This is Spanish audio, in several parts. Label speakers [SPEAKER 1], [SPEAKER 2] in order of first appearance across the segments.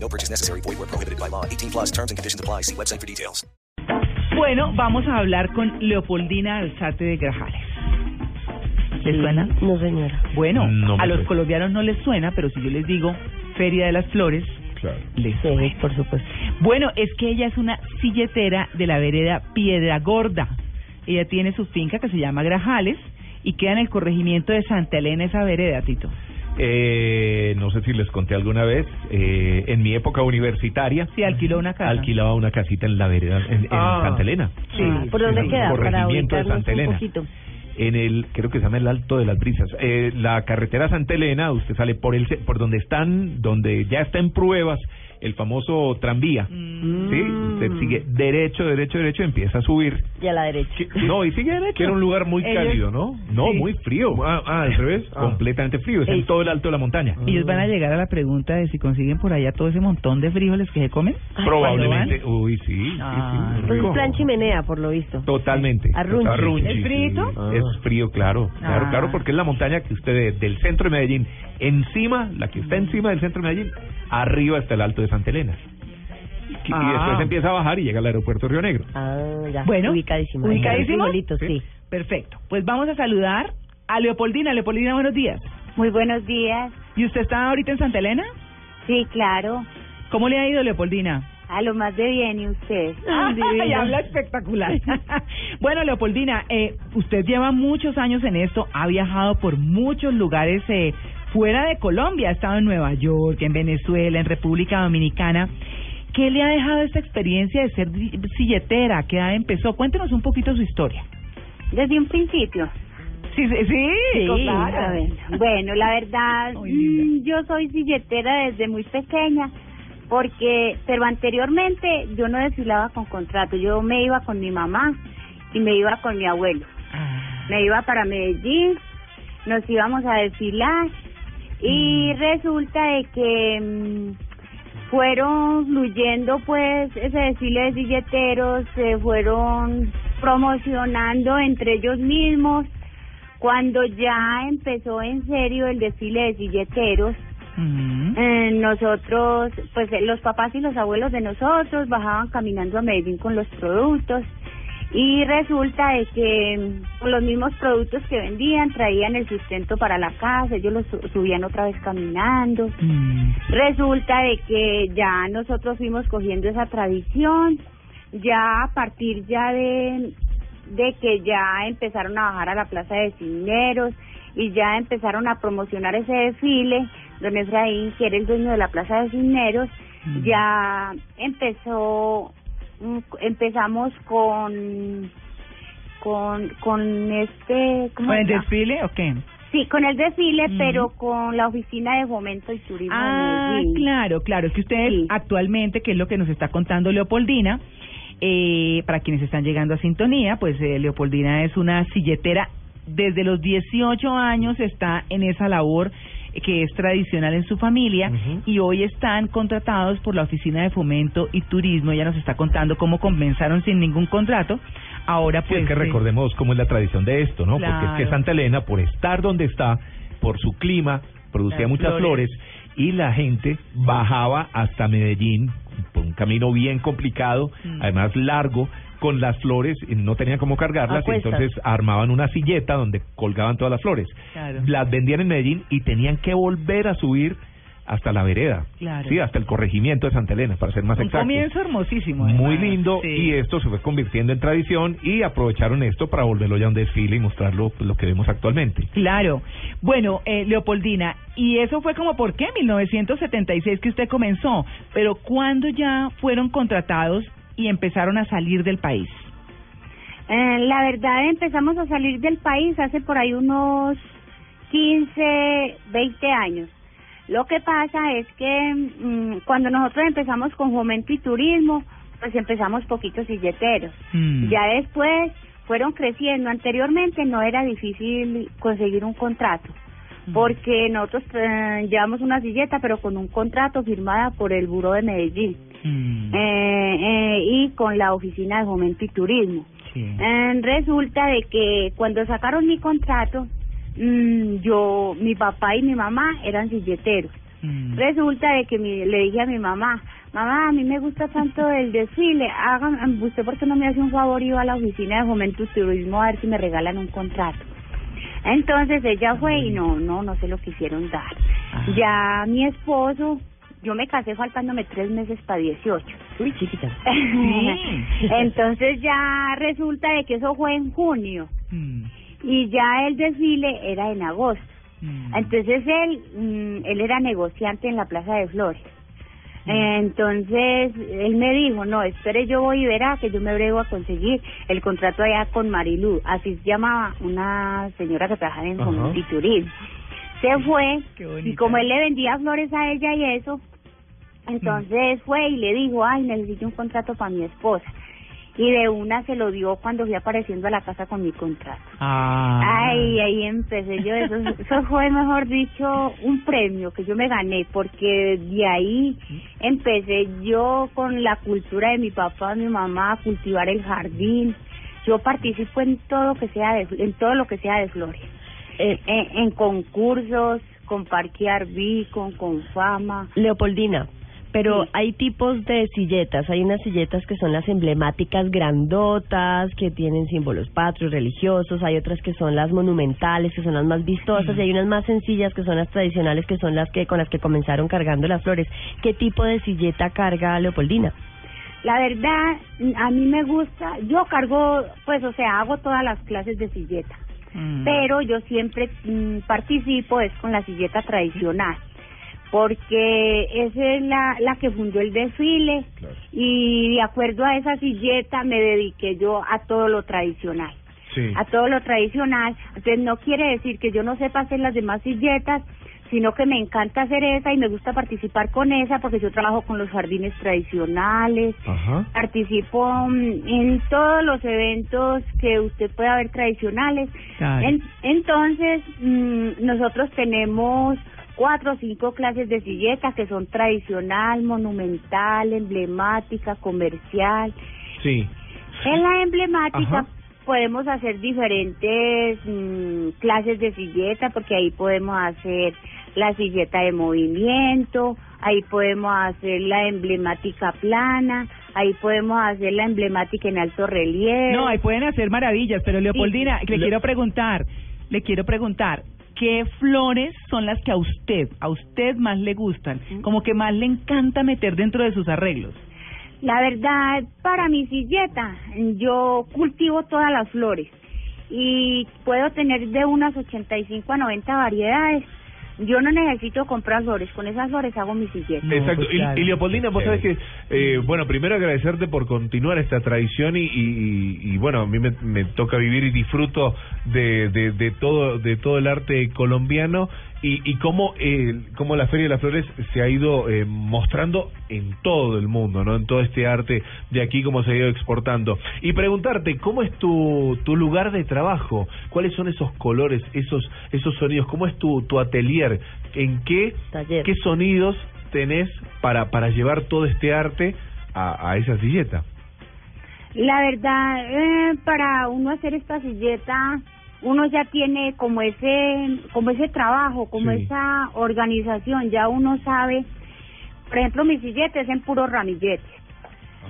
[SPEAKER 1] No purchase necessary. Void where prohibited by law. 18 plus terms and conditions apply. See website for details.
[SPEAKER 2] Bueno, vamos a hablar con Leopoldina Alzate de Grajales. ¿Les suena?
[SPEAKER 3] No, señora.
[SPEAKER 2] Bueno,
[SPEAKER 4] No me
[SPEAKER 2] a los
[SPEAKER 4] suena.
[SPEAKER 2] colombianos no les suena, pero si yo les digo Feria de las Flores,
[SPEAKER 4] Claro.
[SPEAKER 2] les
[SPEAKER 3] Sí,
[SPEAKER 2] suena.
[SPEAKER 3] por supuesto.
[SPEAKER 2] Bueno, es que ella es una silletera de la vereda Piedra Gorda. Ella tiene su finca que se llama Grajales y queda en el corregimiento de Santa Elena esa vereda, Tito.
[SPEAKER 4] Eh, no sé si les conté alguna vez, eh, en mi época universitaria,
[SPEAKER 2] Sí, alquiló una casa.
[SPEAKER 4] alquilaba una casita en la vereda, en, en
[SPEAKER 2] Ah.
[SPEAKER 4] Santa Elena.
[SPEAKER 2] Sí.
[SPEAKER 3] Ah, ¿Por dónde
[SPEAKER 4] en el
[SPEAKER 3] queda? Para
[SPEAKER 4] corregimiento de Santa
[SPEAKER 3] un
[SPEAKER 4] Elena.
[SPEAKER 3] poquito.
[SPEAKER 4] En el, creo que se llama el Alto de las Brisas. Eh, la carretera Santa Elena, usted sale por el, por donde están, donde ya está en pruebas el famoso tranvía.
[SPEAKER 2] Mm.
[SPEAKER 4] Sí, usted sigue derecho, derecho, derecho, empieza a subir.
[SPEAKER 3] Y a la derecha.
[SPEAKER 4] No, y sigue derecho.
[SPEAKER 5] Que era un lugar muy
[SPEAKER 2] Ellos-
[SPEAKER 5] cálido, ¿no?
[SPEAKER 4] No,
[SPEAKER 2] Sí.
[SPEAKER 4] muy frío.
[SPEAKER 5] Ah, ah, al revés. Ah.
[SPEAKER 4] Completamente frío. Es en todo el alto de la montaña.
[SPEAKER 2] Ellos van a llegar a la pregunta de si consiguen por allá todo ese montón de frijoles que se comen.
[SPEAKER 4] Probablemente.
[SPEAKER 2] ¿Cuándo
[SPEAKER 4] Uy, sí. sí, sí,
[SPEAKER 2] Ah,
[SPEAKER 3] Pues es plan chimenea, por lo visto.
[SPEAKER 4] Totalmente.
[SPEAKER 3] Arrunchi.
[SPEAKER 4] Arrunchi,
[SPEAKER 2] ¿Es
[SPEAKER 4] sí. Es frío, claro. Claro,
[SPEAKER 2] Ah.
[SPEAKER 4] claro, porque es la montaña que usted de- del centro de Medellín, encima, la que está encima del centro de Medellín, arriba está el alto de Santa Elena. Y, y
[SPEAKER 2] Ah.
[SPEAKER 4] después empieza a bajar y llega al aeropuerto Río Negro.
[SPEAKER 3] Ah, ya.
[SPEAKER 2] Bueno,
[SPEAKER 3] ubicadísimo.
[SPEAKER 2] ubicadísimo.
[SPEAKER 3] Sí.
[SPEAKER 2] Perfecto. Pues vamos a saludar a Leopoldina. Leopoldina, buenos días.
[SPEAKER 6] Muy buenos días.
[SPEAKER 2] ¿Y usted está ahorita en Santa Elena?
[SPEAKER 6] Sí, claro.
[SPEAKER 2] ¿Cómo le ha ido, Leopoldina?
[SPEAKER 6] A lo más de bien, ¿y usted?
[SPEAKER 2] y habla espectacular. bueno, Leopoldina, eh, usted lleva muchos años en esto, ha viajado por muchos lugares eh, fuera de Colombia, ha estado en Nueva York, en Venezuela, en República Dominicana. ¿Qué le ha dejado esta experiencia de ser silletera? ¿Qué edad empezó? Cuéntenos un poquito su historia.
[SPEAKER 6] Desde un principio.
[SPEAKER 2] Sí, sí, sí,
[SPEAKER 3] Sí,
[SPEAKER 2] claro.
[SPEAKER 6] Bueno, la verdad,
[SPEAKER 2] Ay,
[SPEAKER 6] mm, yo soy silletera desde muy pequeña, porque, pero anteriormente yo no desfilaba con contrato, yo me iba con mi mamá y me iba con mi abuelo.
[SPEAKER 2] Ah,
[SPEAKER 6] Me iba para Medellín, nos íbamos a desfilar y resulta de que mm, fueron fluyendo pues ese desfile de silleteros, se fueron promocionando entre ellos mismos. Cuando ya empezó en serio el desfile de silleteros,
[SPEAKER 2] mm.
[SPEAKER 6] eh, nosotros, pues los papás y los abuelos de nosotros bajaban caminando a Medellín con los productos y resulta de que mm, con los mismos productos que vendían traían el sustento para la casa, ellos los su- subían otra vez caminando.
[SPEAKER 2] Mm.
[SPEAKER 6] Resulta de que ya nosotros fuimos cogiendo esa tradición, ya a partir ya de, de que ya empezaron a bajar a la Plaza de Cisneros y ya empezaron a promocionar ese desfile, don Efraín, que era el dueño de la Plaza de Cisneros,
[SPEAKER 2] Mm.
[SPEAKER 6] ya empezó, empezamos con, con, con este, ¿cómo
[SPEAKER 2] ¿Con el desfile o qué?
[SPEAKER 6] Sí, con el desfile, pero con la Oficina de Fomento y Turismo
[SPEAKER 2] Ah, claro, claro. Es que ustedes
[SPEAKER 6] Sí.
[SPEAKER 2] actualmente, que es lo que nos está contando Leopoldina, eh, para quienes están llegando a sintonía, pues eh, Leopoldina es una silletera. Desde los 18 años está en esa labor que es tradicional en su familia y hoy están contratados por la Oficina de Fomento y Turismo. Ella nos está contando cómo comenzaron sin ningún contrato. Ahora
[SPEAKER 4] Sí,
[SPEAKER 2] pues...
[SPEAKER 4] es que
[SPEAKER 2] eh,
[SPEAKER 4] recordemos cómo es la tradición de esto, ¿no? Porque es que Santa Elena, por estar donde está, por su clima, producía
[SPEAKER 2] Las
[SPEAKER 4] muchas
[SPEAKER 2] flores.
[SPEAKER 4] flores. y la gente bajaba hasta Medellín por un camino bien complicado,
[SPEAKER 2] Mm.
[SPEAKER 4] además largo, con las flores, y no tenían cómo cargarlas,
[SPEAKER 3] A
[SPEAKER 4] y entonces armaban una silleta donde colgaban todas las flores.
[SPEAKER 2] Claro.
[SPEAKER 4] Las vendían en Medellín y tenían que volver a subir hasta la vereda,
[SPEAKER 2] Claro.
[SPEAKER 4] sí, hasta el corregimiento de Santa Elena, para ser más
[SPEAKER 2] Un
[SPEAKER 4] exactos.
[SPEAKER 2] comienzo hermosísimo.
[SPEAKER 4] Muy lindo
[SPEAKER 2] Sí.
[SPEAKER 4] y esto se fue convirtiendo en tradición y aprovecharon esto para volverlo ya un desfile y mostrarlo pues, lo que vemos actualmente.
[SPEAKER 2] Claro. Bueno, eh, Leopoldina, y eso fue como por qué, 1976 que usted comenzó, pero ¿cuándo ya fueron contratados y empezaron a salir del país?
[SPEAKER 6] Eh, la verdad empezamos a salir del país hace por ahí unos 15, 20 años. Lo que pasa es que mm, cuando nosotros empezamos con Fomento y Turismo pues empezamos poquitos silleteros.
[SPEAKER 2] Mm.
[SPEAKER 6] Ya después fueron creciendo. Anteriormente no era difícil conseguir un contrato, porque nosotros eh, llevamos una silleta, pero con un contrato firmada por el Buró de Medellín
[SPEAKER 2] Mm.
[SPEAKER 6] eh, eh, y con la Oficina de Fomento y Turismo.
[SPEAKER 2] Sí.
[SPEAKER 6] Eh, resulta de que cuando sacaron mi contrato, mm, yo, mi papá y mi mamá eran silleteros.
[SPEAKER 2] Mm.
[SPEAKER 6] Resulta de que mi- le dije a mi mamá, mamá, a mí me gusta tanto el desfile, hagan, usted por qué no me hace un favor y va a la oficina de Fomento y Turismo a ver si me regalan un contrato. Entonces ella fue y no, no, no se lo quisieron dar. Ya mi esposo, yo me casé faltándome tres meses para 18.
[SPEAKER 3] Uy, chiquita.
[SPEAKER 6] Entonces ya resulta de que eso fue en junio
[SPEAKER 2] Mm.
[SPEAKER 6] y ya el desfile era en agosto.
[SPEAKER 2] Mm.
[SPEAKER 6] Entonces él, mm, él era negociante en la Plaza de Flores. Entonces él me dijo, no, espere, yo voy y verá que yo me brego a conseguir el contrato allá con Marilú, así se llamaba una señora que trabajaba en Turismo. Se fue y como él le vendía flores a ella y eso, entonces fue y le dijo, ay, necesito un contrato para mi esposa. Y de una se lo dio cuando fui apareciendo a la casa con mi contrato.
[SPEAKER 2] Ah.
[SPEAKER 6] Ay, ahí empecé yo, eso, eso fue, mejor dicho, un premio que yo me gané, porque de ahí empecé yo con la cultura de mi papá, mi mamá, a cultivar el jardín. Yo participo en todo que sea de, en todo lo que sea de flores,
[SPEAKER 3] Eh,
[SPEAKER 6] en, en concursos, con Parquear Beacon, con Fama.
[SPEAKER 3] Leopoldina, pero
[SPEAKER 6] Sí.
[SPEAKER 3] hay tipos de silletas. Hay unas silletas que son las emblemáticas grandotas, que tienen símbolos patrios, religiosos. Hay otras que son las monumentales, que son las más vistosas. Y hay unas más sencillas, que son las tradicionales, que son las que con las que comenzaron cargando las flores. ¿Qué tipo de silleta carga Leopoldina?
[SPEAKER 6] La verdad, a mí me gusta, yo cargo, pues, o sea, hago todas las clases de silleta.
[SPEAKER 2] Mm.
[SPEAKER 6] pero yo siempre mm, participo es con la silleta tradicional porque esa es la, la que fundó el desfile y de acuerdo a esa silleta me dediqué yo a todo lo tradicional
[SPEAKER 4] Sí.
[SPEAKER 6] a todo lo tradicional entonces no quiere decir que yo no sepa hacer las demás silletas sino que me encanta hacer esa y me gusta participar con esa porque yo trabajo con los jardines tradicionales
[SPEAKER 4] Ajá.
[SPEAKER 6] participo mm, en todos los eventos que usted pueda ver tradicionales. En- entonces, mm, nosotros tenemos cuatro o cinco clases de silleta que son tradicional, monumental, emblemática, comercial.
[SPEAKER 4] Sí.
[SPEAKER 6] En la emblemática
[SPEAKER 4] Ajá.
[SPEAKER 6] podemos hacer diferentes mm, clases de silleta porque ahí podemos hacer la silleta de movimiento, ahí podemos hacer la emblemática plana, ahí podemos hacer la emblemática en alto relieve.
[SPEAKER 2] No, ahí pueden hacer maravillas, pero Leopoldina, le
[SPEAKER 4] Le-
[SPEAKER 2] quiero preguntar, le quiero preguntar, ¿qué flores son las que a usted, a usted más le gustan? Como que más le encanta meter dentro de sus arreglos.
[SPEAKER 6] La verdad, para mi silleta, yo cultivo todas las flores y puedo tener de unas 85 a 90 variedades. Yo no necesito comprar flores, con esas flores hago mi silleta.
[SPEAKER 2] No,
[SPEAKER 4] Exacto.
[SPEAKER 2] pues
[SPEAKER 4] Y-
[SPEAKER 2] claro.
[SPEAKER 4] y, Leopoldina, vos sabés que, eh, bueno, primero agradecerte por continuar esta tradición y, y, y- y, bueno, a mí me, me toca vivir y disfruto de, de, de todo de todo el arte colombiano y, y cómo, eh, cómo la Feria de las Flores se ha ido eh, mostrando en todo el mundo, ¿no? En todo este arte de aquí, cómo se ha ido exportando. Y preguntarte, ¿cómo es tu, tu lugar de trabajo? ¿Cuáles son esos colores, esos esos sonidos? ¿Cómo es tu, tu atelier? ¿En qué
[SPEAKER 3] Taller.
[SPEAKER 4] ¿Qué sonidos tenés para, para llevar todo este arte a, a esa silleta?
[SPEAKER 6] La verdad, eh, para uno hacer esta silleta, uno ya tiene como ese, como ese trabajo, como
[SPEAKER 4] Sí.
[SPEAKER 6] esa organización, ya uno sabe, por ejemplo, mi silleta es en puro ramillete.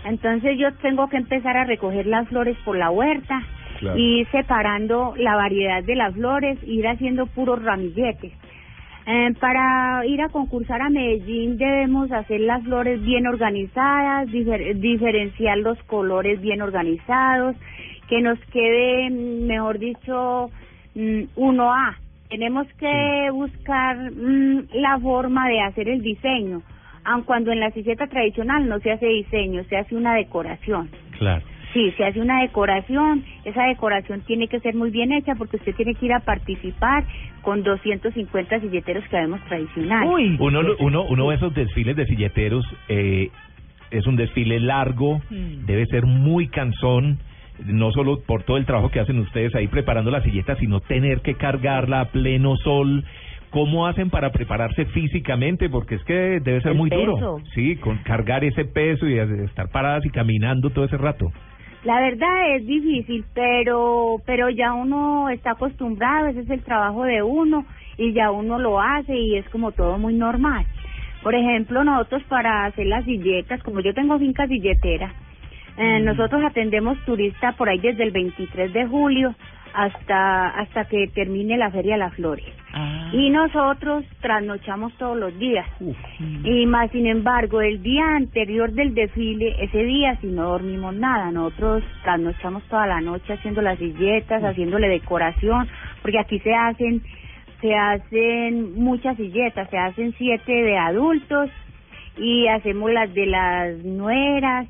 [SPEAKER 6] Entonces yo tengo que empezar a recoger las flores por la huerta,
[SPEAKER 4] Claro.
[SPEAKER 6] ir separando la variedad de las flores, ir haciendo puros ramilletes. Eh, para ir a concursar a Medellín debemos hacer las flores bien organizadas, difer- diferenciar los colores bien organizados, que nos quede, mm, mejor dicho, mm, 1A. Tenemos que buscar mm, la forma de hacer el diseño, aun cuando en la silleta tradicional no se hace diseño, se hace una decoración.
[SPEAKER 4] Claro.
[SPEAKER 6] Sí, se hace una decoración, esa decoración tiene que ser muy bien hecha porque usted tiene que ir a participar con 250 silleteros que vemos tradicionales.
[SPEAKER 2] Uy,
[SPEAKER 5] Uno, uno, uno ve esos desfiles de silleteros eh, es un desfile largo,
[SPEAKER 2] Mm.
[SPEAKER 5] debe ser muy cansón, no solo por todo el trabajo que hacen ustedes ahí preparando la silleta, sino tener que cargarla a pleno sol. ¿Cómo hacen para prepararse físicamente? Porque es que debe ser
[SPEAKER 3] El
[SPEAKER 5] muy duro. Sí, con cargar ese peso y estar paradas y caminando todo ese rato.
[SPEAKER 6] La verdad es difícil, pero pero ya uno está acostumbrado, ese es el trabajo de uno y ya uno lo hace y es como todo muy normal. Por ejemplo, nosotros para hacer las silletas, como yo tengo finca silletera, eh, nosotros atendemos turistas por ahí desde el 23 de julio hasta hasta que termine la Feria de las Flores.
[SPEAKER 2] Ah.
[SPEAKER 6] Y nosotros trasnochamos todos los días. Y más, sin embargo, el día anterior del desfile, ese día si no dormimos nada, nosotros trasnochamos toda la noche haciendo las silletas, haciéndole decoración, porque aquí se hacen, se hacen muchas silletas, se hacen siete de adultos y hacemos las de las nueras,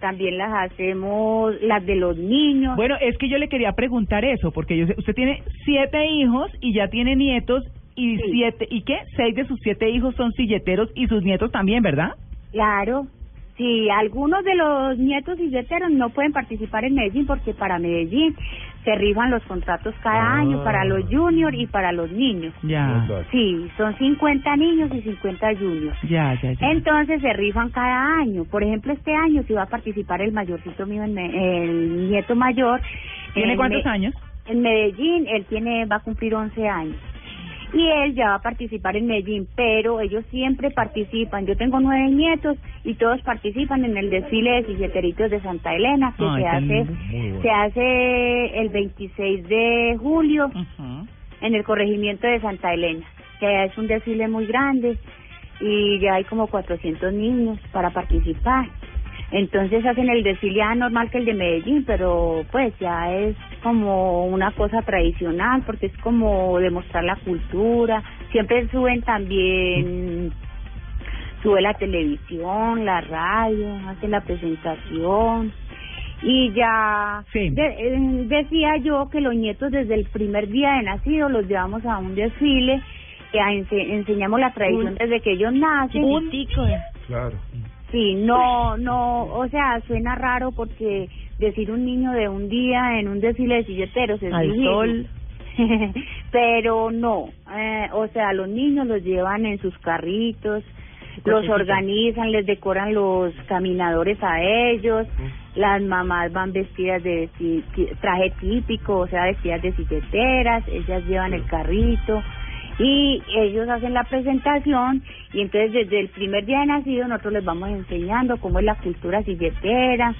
[SPEAKER 6] también las hacemos las de los niños.
[SPEAKER 2] Bueno, es que yo le quería preguntar eso, porque yo sé, usted tiene siete hijos y ya tiene nietos y
[SPEAKER 6] Sí.
[SPEAKER 2] siete, ¿y qué? Seis de sus siete hijos son silleteros y sus nietos también, ¿verdad?
[SPEAKER 6] Claro, sí, algunos de los nietos silleteros no pueden participar en Medellín porque para Medellín se rifan los contratos cada
[SPEAKER 5] Ah.
[SPEAKER 6] año para los juniors y para los niños.
[SPEAKER 2] Ya,
[SPEAKER 6] Sí, son 50 niños y 50 juniors.
[SPEAKER 2] ya, ya, ya.
[SPEAKER 6] Entonces se rifan cada año. Por ejemplo, este año sí va a participar el mayorcito mío, en Me- el nieto mayor.
[SPEAKER 2] ¿Tiene
[SPEAKER 6] en
[SPEAKER 2] cuántos
[SPEAKER 6] Me-
[SPEAKER 2] años?
[SPEAKER 6] En Medellín, él tiene va a cumplir 11 años. Y él ya va a participar en Medellín, pero ellos siempre participan. Yo tengo nueve nietos y todos participan en el desfile de silleteritos de Santa Elena, que
[SPEAKER 2] Ay,
[SPEAKER 6] se hace
[SPEAKER 5] bueno.
[SPEAKER 6] se hace el 26 de julio en el corregimiento de Santa Elena, que es un desfile muy grande y ya hay como 400 niños para participar. Entonces hacen el desfile ya normal que el de Medellín, pero pues ya es como una cosa tradicional porque es como demostrar la cultura. Siempre suben también, sube la televisión, la radio, hacen la presentación y ya
[SPEAKER 2] Sí.
[SPEAKER 6] de- eh, decía yo que los nietos desde el primer día de nacido los llevamos a un desfile que a ense- enseñamos la tradición
[SPEAKER 3] Un-
[SPEAKER 6] desde que ellos nacen
[SPEAKER 3] Chiquitico.
[SPEAKER 4] Claro.
[SPEAKER 6] sí no no o sea suena raro porque decir un niño de un día en un desfile de silleteros es
[SPEAKER 3] Al
[SPEAKER 6] difícil.
[SPEAKER 3] sol.
[SPEAKER 6] pero no eh, o sea los niños los llevan en sus carritos los organizan, les decoran los caminadores a ellos, las mamás van vestidas de traje típico, o sea, vestidas de silleteras, ellas llevan el carrito y ellos hacen la presentación y entonces desde el primer día de nacido nosotros les vamos enseñando cómo es la cultura silletera.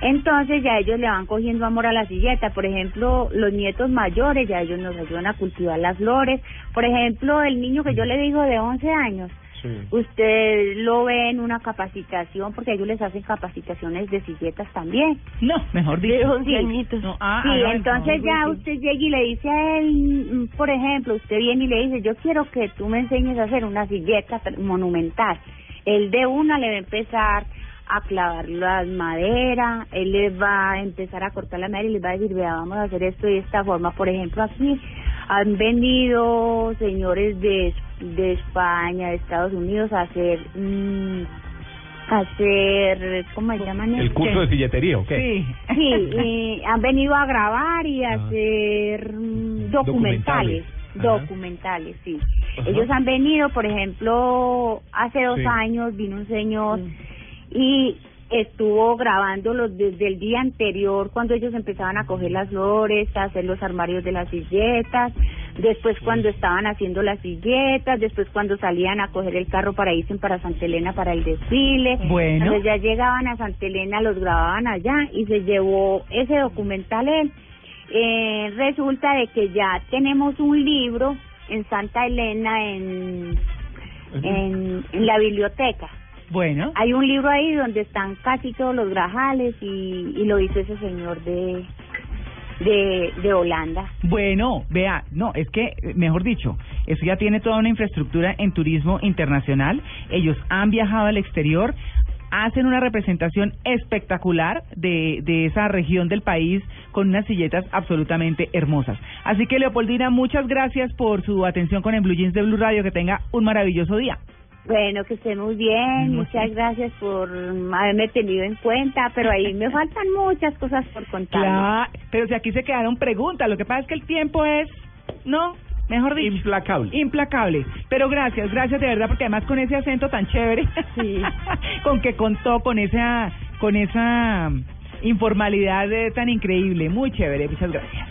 [SPEAKER 6] Entonces ya ellos le van cogiendo amor a la silleta. Por ejemplo, los nietos mayores ya ellos nos ayudan a cultivar las flores. Por ejemplo, el niño que yo le digo de 11 años,
[SPEAKER 4] Sí.
[SPEAKER 6] usted lo ve en una capacitación, porque ellos les hacen capacitaciones de silletas también.
[SPEAKER 2] No, mejor
[SPEAKER 3] De
[SPEAKER 2] dicho.
[SPEAKER 3] 11 añitos.
[SPEAKER 2] No, ah,
[SPEAKER 6] sí,
[SPEAKER 2] ah,
[SPEAKER 6] entonces
[SPEAKER 2] no,
[SPEAKER 6] ya
[SPEAKER 2] sí.
[SPEAKER 6] usted llega y le dice a él, mm, por ejemplo, usted viene y le dice, yo quiero que tú me enseñes a hacer una silleta monumental. Él de una le va a empezar a clavar las maderas, él les va a empezar a cortar la madera y les va a decir, vea, vamos a hacer esto de esta forma. Por ejemplo, aquí han venido señores de, de España, de Estados Unidos a hacer, mm, a hacer, ¿cómo se llaman?
[SPEAKER 5] ¿El curso de silletería o qué?
[SPEAKER 2] Sí.
[SPEAKER 6] Sí, y han venido a grabar y a
[SPEAKER 5] Ah.
[SPEAKER 6] hacer mm,
[SPEAKER 5] Documentales.
[SPEAKER 6] documentales.
[SPEAKER 5] Ajá.
[SPEAKER 6] Sí.
[SPEAKER 4] Ajá.
[SPEAKER 6] Ellos han venido, por ejemplo, hace dos
[SPEAKER 4] Sí.
[SPEAKER 6] años vino un señor y estuvo grabándolos desde el día anterior cuando ellos empezaban a coger las flores, a hacer los armarios de las silletas, después cuando estaban haciendo las silletas, después cuando salían a coger el carro para irse para Santa Elena para el desfile.
[SPEAKER 2] Bueno.
[SPEAKER 6] Entonces ya llegaban a Santa Elena, los grababan allá y se llevó ese documental él. Eh, resulta de que ya tenemos un libro en Santa Elena en, en, en la biblioteca.
[SPEAKER 2] Bueno.
[SPEAKER 6] Hay un libro ahí donde están casi todos los grajales y, y lo hizo ese señor de, de, de Holanda.
[SPEAKER 2] Bueno, vea, no, es que, mejor dicho, eso ya tiene toda una infraestructura en turismo internacional. Ellos han viajado al exterior, hacen una representación espectacular de, de esa región del país con unas silletas absolutamente hermosas. Así que, Leopoldina, muchas gracias por su atención con el Blue Jeans de Blue Radio. Que tenga un maravilloso día.
[SPEAKER 6] Bueno, que esté muy bien, muchas gracias por haberme tenido en cuenta, pero ahí me faltan muchas cosas por contar.
[SPEAKER 2] Claro, pero si aquí se quedaron preguntas, lo que pasa es que el tiempo es, no, mejor dicho,
[SPEAKER 5] Implacable.
[SPEAKER 2] implacable. Pero gracias, gracias de verdad, porque además con ese acento tan chévere,
[SPEAKER 3] Sí.
[SPEAKER 2] con que contó, con esa, con esa informalidad eh, tan increíble, muy chévere, muchas gracias.